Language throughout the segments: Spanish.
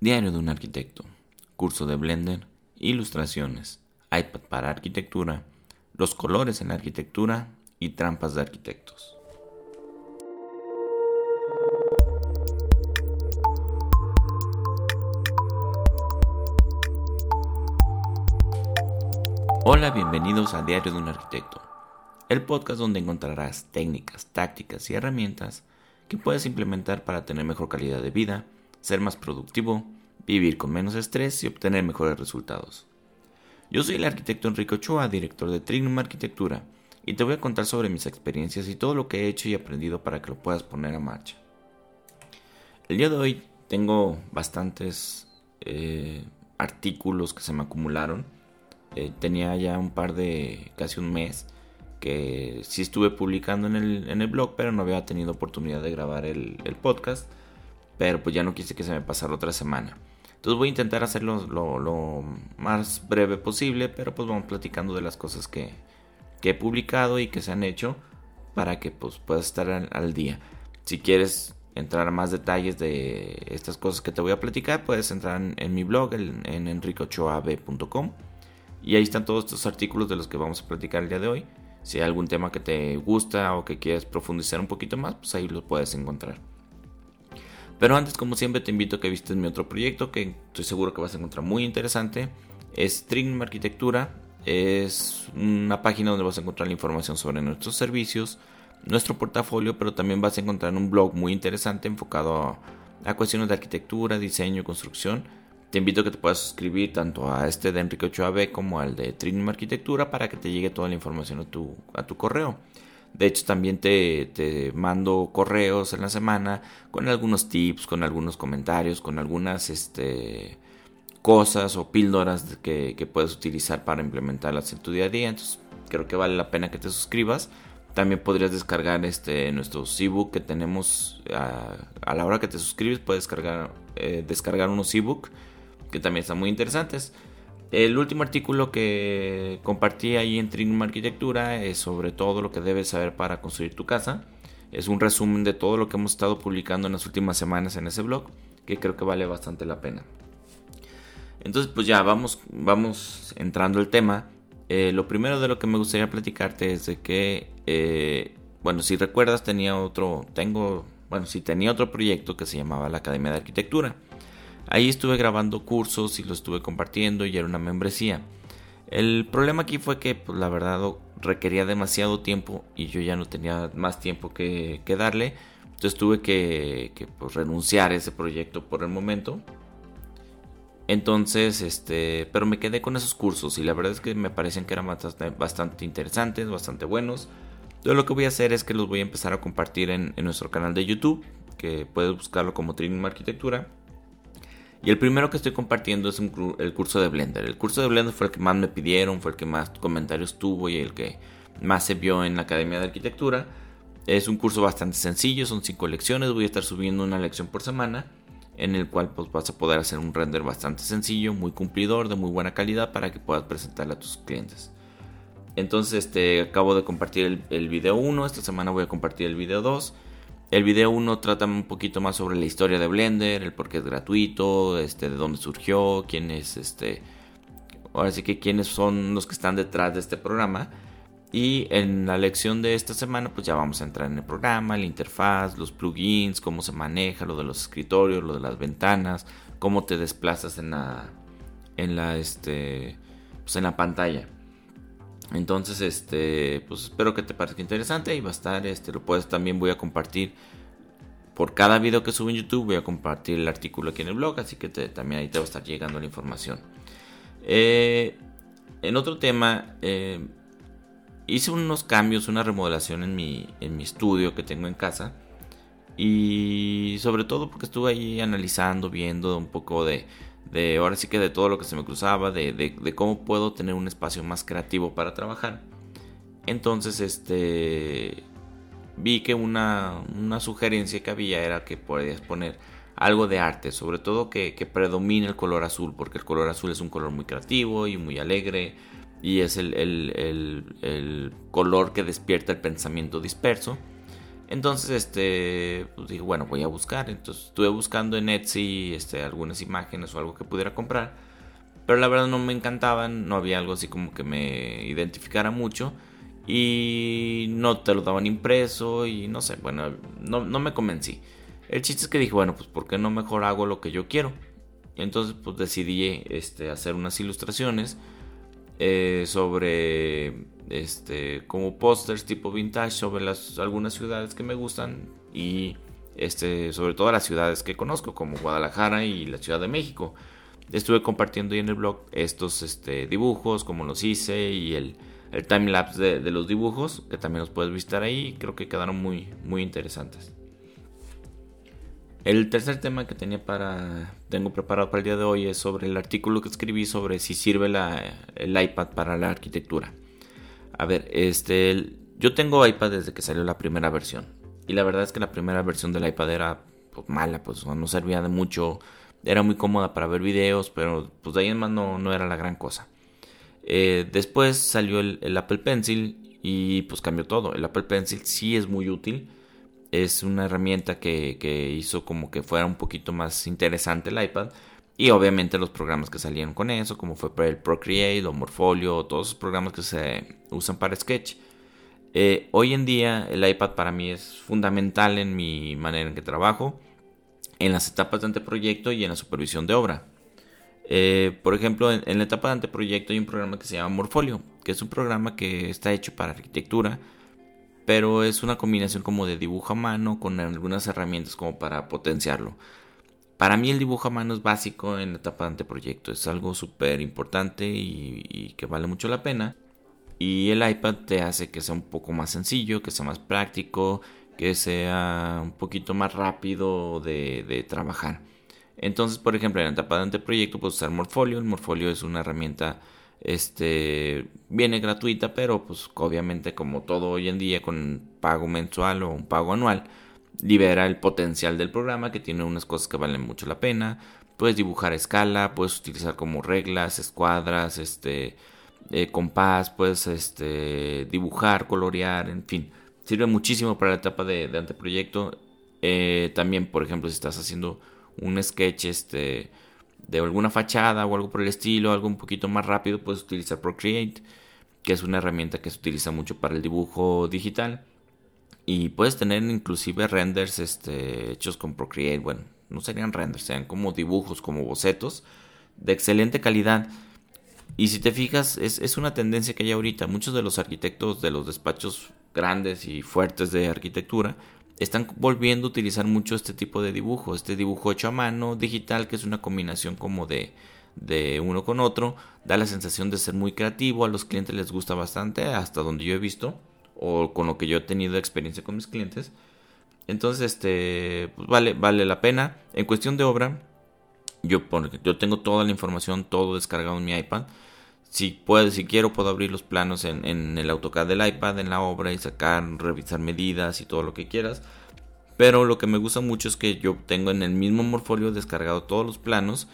Diario de un arquitecto, curso de Blender, ilustraciones, iPad para arquitectura, los colores en la arquitectura y trampas de arquitectos. Hola, bienvenidos a Diario de un Arquitecto, el podcast donde encontrarás técnicas, tácticas y herramientas que puedes implementar para tener mejor calidad de vida, ser más productivo, vivir con menos estrés y obtener mejores resultados. Yo soy el arquitecto Enrique Ochoa, director de Trignum Arquitectura, y te voy a contar sobre mis experiencias y todo lo que he hecho y aprendido para que lo puedas poner a marcha. El día de hoy tengo bastantes eh, artículos que se me acumularon eh, tenía ya un par de, casi un mes, que sí estuve publicando en el, en el blog, pero no había tenido oportunidad de grabar el, podcast. Pero pues ya no quise que se me pasara otra semana. Entonces voy a intentar hacerlo lo, más breve posible, pero pues vamos platicando de las cosas que, que he publicado y que se han hecho para que pues puedas estar al, día. Si quieres entrar a más detalles de estas cosas que te voy a platicar, puedes entrar en, mi blog en, en enricochoab.com y ahí están todos estos artículos de los que vamos a platicar el día de hoy. Si hay algún tema que te gusta o que quieres profundizar un poquito más, pues ahí lo puedes encontrar. Pero antes, como siempre, te invito a que visites mi otro proyecto que estoy seguro que vas a encontrar muy interesante. Es Trignum Arquitectura. Es una página donde vas a encontrar la información sobre nuestros servicios, nuestro portafolio, pero también vas a encontrar un blog muy interesante enfocado a, cuestiones de arquitectura, diseño, construcción te invito a que te puedas suscribir tanto a este de Enrique Ochoa B como al de Trinum Arquitectura para que te llegue toda la información a tu correo. De hecho, también te, mando correos en la semana con algunos tips, con algunos comentarios, con algunas este, cosas o píldoras que, puedes utilizar para implementarlas en tu día a día. Entonces, creo que vale la pena que te suscribas. También podrías descargar este, nuestros ebook que tenemos a, la hora que te suscribes. Puedes descargar, eh, descargar unos ebook que también están muy interesantes. El último artículo que compartí ahí en Trinum Arquitectura es sobre todo lo que debes saber para construir tu casa. Es un resumen de todo lo que hemos estado publicando en las últimas semanas en ese blog, que creo que vale bastante la pena. Entonces, pues ya vamos, vamos entrando al tema. Eh, lo primero de lo que me gustaría platicarte es de que, eh, bueno, si recuerdas, tenía otro, tengo, bueno, si tenía otro proyecto que se llamaba la Academia de Arquitectura. Ahí estuve grabando cursos y lo estuve compartiendo y era una membresía. El problema aquí fue que pues, la verdad requería demasiado tiempo y yo ya no tenía más tiempo que, darle. Entonces tuve que, pues, renunciar a ese proyecto por el momento. Entonces, este, pero me quedé con esos cursos y la verdad es que me parecían que eran bastante, interesantes, bastante buenos. Entonces lo que voy a hacer es que los voy a empezar a compartir en, nuestro canal de YouTube, que puedes buscarlo como Trinum Arquitectura. Y el primero que estoy compartiendo es el curso de Blender. El curso de Blender fue el que más me pidieron, fue el que más comentarios tuvo y el que más se vio en la Academia de Arquitectura. Es un curso bastante sencillo, son cinco lecciones, voy a estar subiendo una lección por semana en el cual pues, vas a poder hacer un render bastante sencillo, muy cumplidor, de muy buena calidad para que puedas presentarle a tus clientes. Entonces este, acabo de compartir el, el video 1, esta semana voy a compartir el video 2 el video 1 trata un poquito más sobre la historia de Blender, el por qué es gratuito, este, de dónde surgió, quién es este. Ahora sí que quiénes son los que están detrás de este programa. Y en la lección de esta semana, pues ya vamos a entrar en el programa, la interfaz, los plugins, cómo se maneja, lo de los escritorios, lo de las ventanas, cómo te desplazas en la. en la este. Pues en la pantalla. Entonces, este, pues espero que te parezca interesante y va a estar, este, lo puedes también voy a compartir por cada video que subo en YouTube voy a compartir el artículo aquí en el blog, así que también ahí te va a estar llegando la información. Eh, en otro tema, eh, hice unos cambios, una remodelación en mi, en mi estudio que tengo en casa. Y sobre todo porque estuve ahí analizando, viendo un poco de, de ahora sí que de todo lo que se me cruzaba, de, de, cómo puedo tener un espacio más creativo para trabajar. Entonces, este, vi que una, una sugerencia que había era que podías poner algo de arte, sobre todo que, que, predomine el color azul, porque el color azul es un color muy creativo y muy alegre, y es el, el, el, el color que despierta el pensamiento disperso. Entonces, este, pues dije, bueno, voy a buscar. Entonces estuve buscando en Etsy este, algunas imágenes o algo que pudiera comprar. Pero la verdad no me encantaban, no había algo así como que me identificara mucho. Y no te lo daban impreso y no sé, bueno, no, no me convencí. El chiste es que dije, bueno, pues ¿por qué no mejor hago lo que yo quiero? entonces pues decidí este, hacer unas ilustraciones eh, sobre este como pósters tipo vintage sobre algunas ciudades que me gustan y este sobre todo las ciudades que conozco como Guadalajara y la Ciudad de México estuve compartiendo ahí en el blog estos este, dibujos como los hice y el, el time lapse de, los dibujos que también los puedes visitar ahí creo que quedaron muy interesantes el tercer tema que tenía para tengo preparado para el día de hoy es sobre el artículo que escribí sobre si sirve el iPad para la arquitectura. A ver, este yo tengo iPad desde que salió la primera versión y la verdad es que la primera versión del iPad era pues, mala, pues no servía de mucho, era muy cómoda para ver videos, pero pues de ahí en más no, no era la gran cosa. Eh, después salió el, el Apple Pencil y pues cambió todo. El Apple Pencil sí es muy útil es una herramienta que, hizo como que fuera un poquito más interesante el iPad. Y obviamente los programas que salieron con eso, como fue el Procreate o Morfolio, todos esos programas que se usan para Sketch. Eh, hoy en día el iPad para mí es fundamental en mi manera en que trabajo, en las etapas de anteproyecto y en la supervisión de obra. Eh, por ejemplo, en, en, la etapa de anteproyecto hay un programa que se llama Morfolio, que es un programa que está hecho para arquitectura pero es una combinación como de dibujo a mano con algunas herramientas como para potenciarlo. Para mí el dibujo a mano es básico en la etapa de anteproyecto, es algo súper importante y, que vale mucho la pena. Y el iPad te hace que sea un poco más sencillo, que sea más práctico, que sea un poquito más rápido de, trabajar. Entonces, por ejemplo, en la etapa de anteproyecto puedes usar Morfolio. El Morfolio es una herramienta este viene gratuita, pero pues obviamente como todo hoy en día con pago mensual o un pago anual, libera el potencial del programa que tiene unas cosas que valen mucho la pena. Puedes dibujar a escala, puedes utilizar como reglas, escuadras, este eh, compás, puedes este, dibujar, colorear, en fin. Sirve muchísimo para la etapa de, anteproyecto. Eh, también, por ejemplo, si estás haciendo un sketch, este de alguna fachada o algo por el estilo, algo un poquito más rápido, puedes utilizar Procreate, que es una herramienta que se utiliza mucho para el dibujo digital. Y puedes tener inclusive renders este, hechos con Procreate. Bueno, no serían renders, serían como dibujos, como bocetos de excelente calidad. Y si te fijas, es, es una tendencia que hay ahorita. Muchos de los arquitectos de los despachos grandes y fuertes de arquitectura están volviendo a utilizar mucho este tipo de dibujo, este dibujo hecho a mano, digital, que es una combinación como de, de uno con otro, da la sensación de ser muy creativo, a los clientes les gusta bastante, hasta donde yo he visto, o con lo que yo he tenido experiencia con mis clientes. Entonces, este, pues vale, vale la pena. En cuestión de obra, yo, yo tengo toda la información, todo descargado en mi iPad. Si puedo, si quiero, puedo abrir los planos en, en, el AutoCAD del iPad, en la obra y sacar, revisar medidas y todo lo que quieras. Pero lo que me gusta mucho es que yo tengo en el mismo Morfolio descargado todos los planos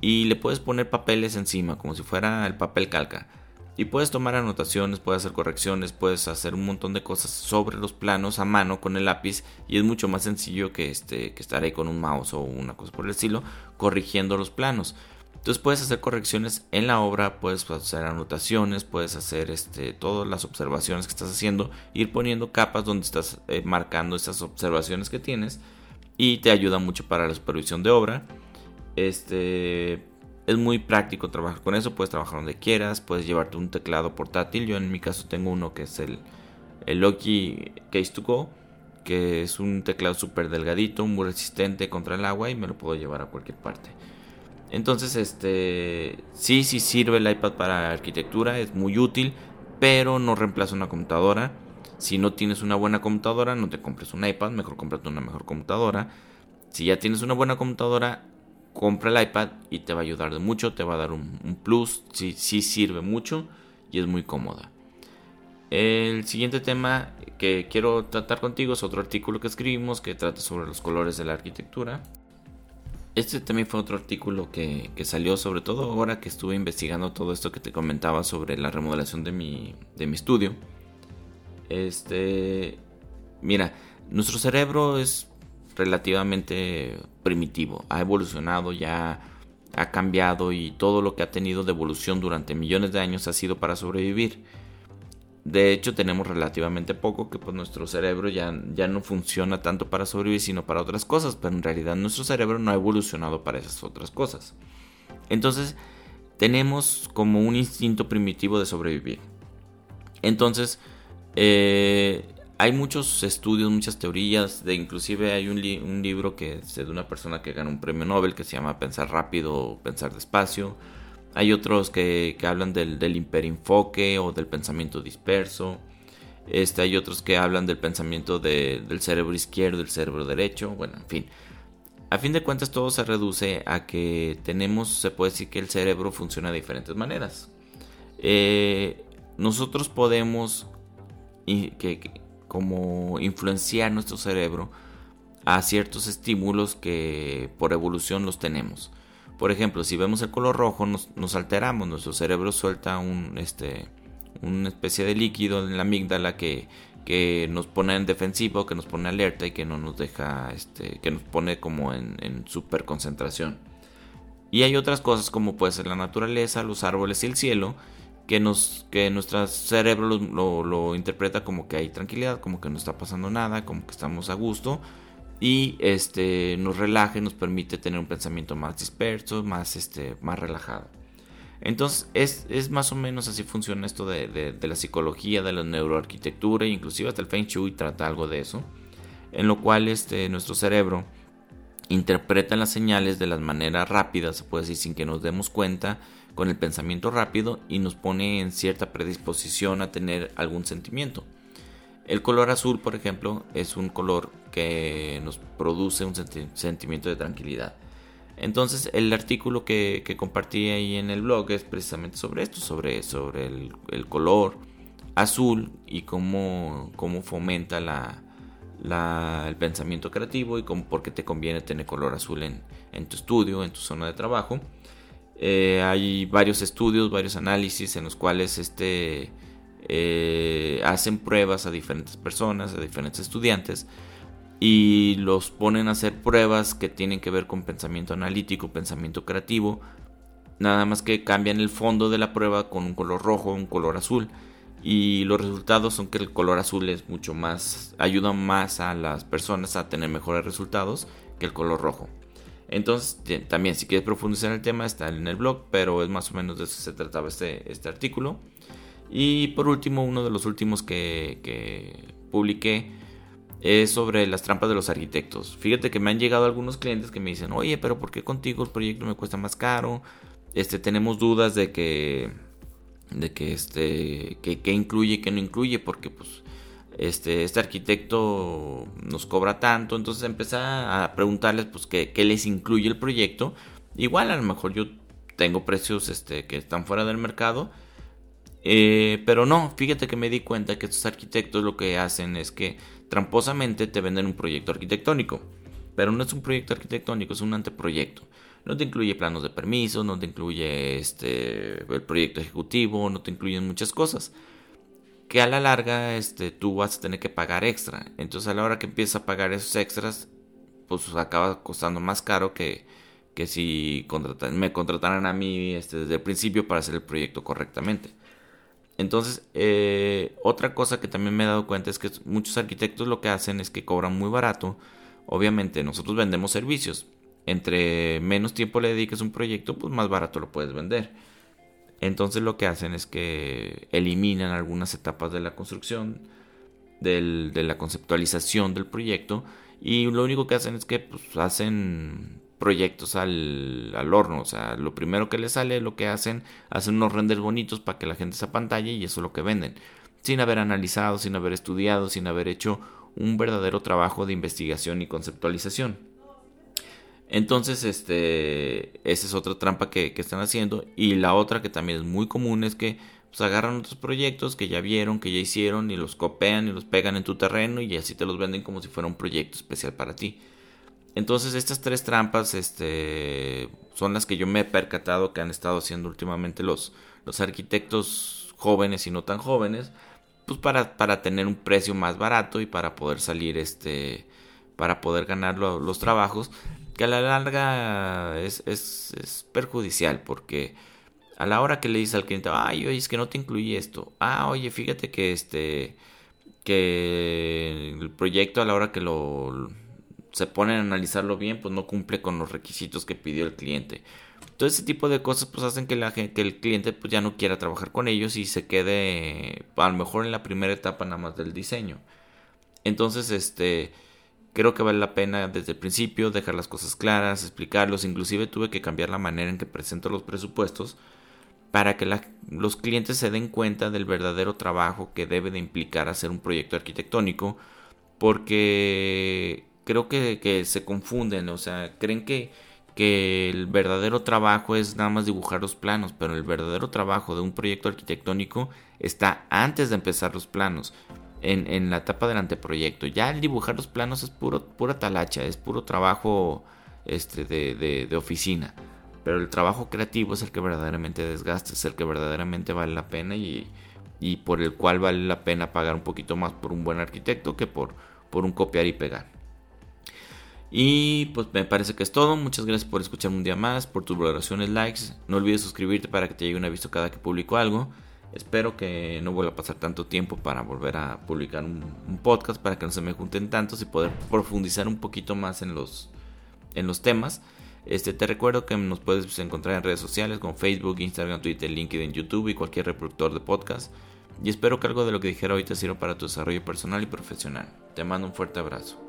y le puedes poner papeles encima, como si fuera el papel calca. Y puedes tomar anotaciones, puedes hacer correcciones, puedes hacer un montón de cosas sobre los planos a mano con el lápiz y es mucho más sencillo que, este, que estar ahí con un mouse o una cosa por el estilo corrigiendo los planos. Entonces puedes hacer correcciones en la obra, puedes hacer anotaciones, puedes hacer este, todas las observaciones que estás haciendo, ir poniendo capas donde estás eh, marcando esas observaciones que tienes y te ayuda mucho para la supervisión de obra. Este es muy práctico trabajar con eso, puedes trabajar donde quieras, puedes llevarte un teclado portátil. Yo en mi caso tengo uno que es el, el Loki Case to Go, que es un teclado súper delgadito, muy resistente contra el agua y me lo puedo llevar a cualquier parte. Entonces, este, sí, sí sirve el iPad para arquitectura, es muy útil, pero no reemplaza una computadora. Si no tienes una buena computadora, no te compres un iPad, mejor cómprate una mejor computadora. Si ya tienes una buena computadora, compra el iPad y te va a ayudar de mucho, te va a dar un, plus, sí, sirve mucho y es muy cómoda. El siguiente tema que quiero tratar contigo es otro artículo que escribimos que trata sobre los colores de la arquitectura. Este también fue otro artículo que, salió, sobre todo ahora que estuve investigando todo esto que te comentaba sobre la remodelación de mi, de mi estudio. Este, mira, nuestro cerebro es relativamente primitivo, ha evolucionado ya, ha cambiado y todo lo que ha tenido de evolución durante millones de años ha sido para sobrevivir. De hecho, tenemos relativamente poco que pues nuestro cerebro ya, ya no funciona tanto para sobrevivir, sino para otras cosas, pero en realidad nuestro cerebro no ha evolucionado para esas otras cosas. Entonces, tenemos como un instinto primitivo de sobrevivir. Entonces, eh, hay muchos estudios, muchas teorías, de inclusive hay un, libro que es de una persona que ganó un premio Nobel que se llama Pensar rápido o Pensar despacio hay otros que, hablan del, del, hiperinfoque o del pensamiento disperso. Este, hay otros que hablan del pensamiento del cerebro izquierdo, del cerebro derecho. Bueno, en fin. A fin de cuentas todo se reduce a que tenemos, se puede decir que el cerebro funciona de diferentes maneras. Eh, nosotros podemos que, como influenciar nuestro cerebro a ciertos estímulos que por evolución los tenemos. Por ejemplo, si vemos el color rojo nos, alteramos, nuestro cerebro suelta un, este, una especie de líquido en la amígdala que, que nos pone en defensivo, que nos pone alerta y que no nos deja, este, que nos pone como en, en super concentración. Y hay otras cosas como puede ser la naturaleza, los árboles y el cielo, que, nos, que nuestro cerebro lo, lo interpreta como que hay tranquilidad, como que no está pasando nada, como que estamos a gusto y este nos relaja nos permite tener un pensamiento más disperso, más este más relajado. Entonces es, más o menos así funciona esto de, la psicología, de la neuroarquitectura, inclusive hasta el Feng Shui trata algo de eso, en lo cual este, nuestro cerebro interpreta las señales de las maneras rápidas, se puede decir sin que nos demos cuenta, con el pensamiento rápido y nos pone en cierta predisposición a tener algún sentimiento. El color azul, por ejemplo, es un color que nos produce un sentimiento de tranquilidad. Entonces, el artículo que, compartí ahí en el blog es precisamente sobre esto, sobre, el, color azul y cómo, fomenta el pensamiento creativo y por qué te conviene tener color azul en, tu estudio, en tu zona de trabajo. Eh, hay varios estudios, varios análisis en los cuales este eh, hacen pruebas a diferentes personas, a diferentes estudiantes, y los ponen a hacer pruebas que tienen que ver con pensamiento analítico, pensamiento creativo, nada más que cambian el fondo de la prueba con un color rojo, un color azul, y los resultados son que el color azul es mucho más, ayuda más a las personas a tener mejores resultados que el color rojo. Entonces, también si quieres profundizar en el tema, está en el blog, pero es más o menos de eso se trataba este, este artículo. Y por último, uno de los últimos que, publiqué es sobre las trampas de los arquitectos. Fíjate que me han llegado algunos clientes que me dicen, oye, pero ¿por qué contigo el proyecto me cuesta más caro? Este, tenemos dudas de que, de que este, que, incluye y que no incluye, porque pues, este, este arquitecto nos cobra tanto, entonces empecé a preguntarles, pues, qué, qué les incluye el proyecto. Igual a lo mejor yo tengo precios, este, que están fuera del mercado, eh, pero no, fíjate que me di cuenta que estos arquitectos lo que hacen es que tramposamente te venden un proyecto arquitectónico. Pero no es un proyecto arquitectónico, es un anteproyecto. No te incluye planos de permiso, no te incluye este, el proyecto ejecutivo, no te incluyen muchas cosas. Que a la larga este, tú vas a tener que pagar extra. Entonces a la hora que empiezas a pagar esos extras, pues acaba costando más caro que, que si me contrataran a mí este, desde el principio para hacer el proyecto correctamente. Entonces, eh, otra cosa que también me he dado cuenta es que muchos arquitectos lo que hacen es que cobran muy barato. Obviamente, nosotros vendemos servicios. Entre menos tiempo le dediques a un proyecto, pues más barato lo puedes vender. Entonces lo que hacen es que eliminan algunas etapas de la construcción, de la conceptualización del proyecto, y lo único que hacen es que pues, hacen proyectos al, al, horno. O sea, lo primero que les sale, lo que hacen, hacen unos renders bonitos para que la gente se apantalle y eso es lo que venden. Sin haber analizado, sin haber estudiado, sin haber hecho un verdadero trabajo de investigación y conceptualización. Entonces, este, esa es otra trampa que, que están haciendo. Y la otra que también es muy común es que pues, agarran otros proyectos que ya vieron, que ya hicieron y los copian y los pegan en tu terreno y así te los venden como si fuera un proyecto especial para ti. Entonces estas tres trampas este, son las que yo me he percatado que han estado haciendo últimamente los, los arquitectos jóvenes y no tan jóvenes pues para, para tener un precio más barato y para poder salir este para poder ganar los trabajos que a la larga es, es, perjudicial porque a la hora que le dices al cliente ay oye es que no te incluye esto ah oye fíjate que este que el proyecto a la hora que lo se ponen a analizarlo bien pues no cumple con los requisitos que pidió el cliente todo ese tipo de cosas pues hacen que, que el cliente pues ya no quiera trabajar con ellos y se quede a lo mejor en la primera etapa nada más del diseño. Entonces, este, creo que vale la pena desde el principio dejar las cosas claras, explicarlos. Inclusive tuve que cambiar la manera en que presento los presupuestos para que los clientes se den cuenta del verdadero trabajo que debe de implicar hacer un proyecto arquitectónico. Porque creo que, que se confunden, o sea, creen que que el verdadero trabajo es nada más dibujar los planos, pero el verdadero trabajo de un proyecto arquitectónico está antes de empezar los planos, en, la etapa del anteproyecto. Ya el dibujar los planos es puro, pura talacha, es puro trabajo este, de, de oficina. Pero el trabajo creativo es el que verdaderamente desgasta, es el que verdaderamente vale la pena y, y por el cual vale la pena pagar un poquito más por un buen arquitecto que por, por un copiar y pegar. Y pues me parece que es todo. Muchas gracias por escucharme un día más, por tus valoraciones, likes. No olvides suscribirte para que te llegue un aviso cada que publico algo. Espero que no vuelva a pasar tanto tiempo para volver a publicar un, podcast para que no se me junten tantos y poder profundizar un poquito más en los, en los temas. Este, te recuerdo que nos puedes encontrar en redes sociales como Facebook, Instagram, Twitter, LinkedIn, YouTube y cualquier reproductor de podcast. Y espero que algo de lo que dijera hoy te sirva para tu desarrollo personal y profesional. Te mando un fuerte abrazo.